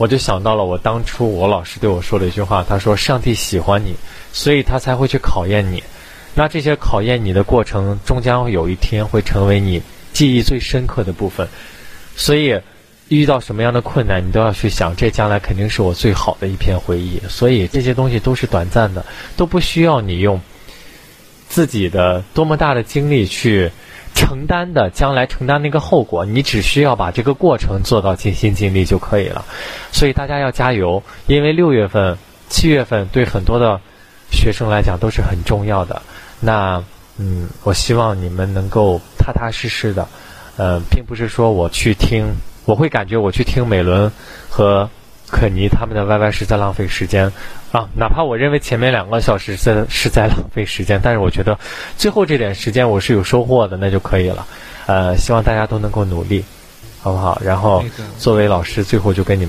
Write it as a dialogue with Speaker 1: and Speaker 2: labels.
Speaker 1: 我就想到了我当初我老师对我说的一句话，他说：“上帝喜欢你，所以他才会去考验你。那这些考验你的过程，终将有一天会成为你记忆最深刻的部分。所以，遇到什么样的困难，你都要去想，这将来肯定是我最好的一片回忆。所以，这些东西都是短暂的，都不需要你用自己的多么大的精力去。”承担的将来承担那个后果，你只需要把这个过程做到尽心尽力就可以了。所以大家要加油，因为六月份、七月份对很多的学生来讲都是很重要的。那嗯，我希望你们能够踏踏实实的。呃，并不是说我去听，我会感觉我去听美伦和。肯尼他们的 YY 是在浪费时间啊！哪怕我认为前面两个小时在是在浪费时间，但是我觉得最后这点时间我是有收获的，那就可以了。呃，希望大家都能够努力，好不好？然后作为老师，最后就跟你们。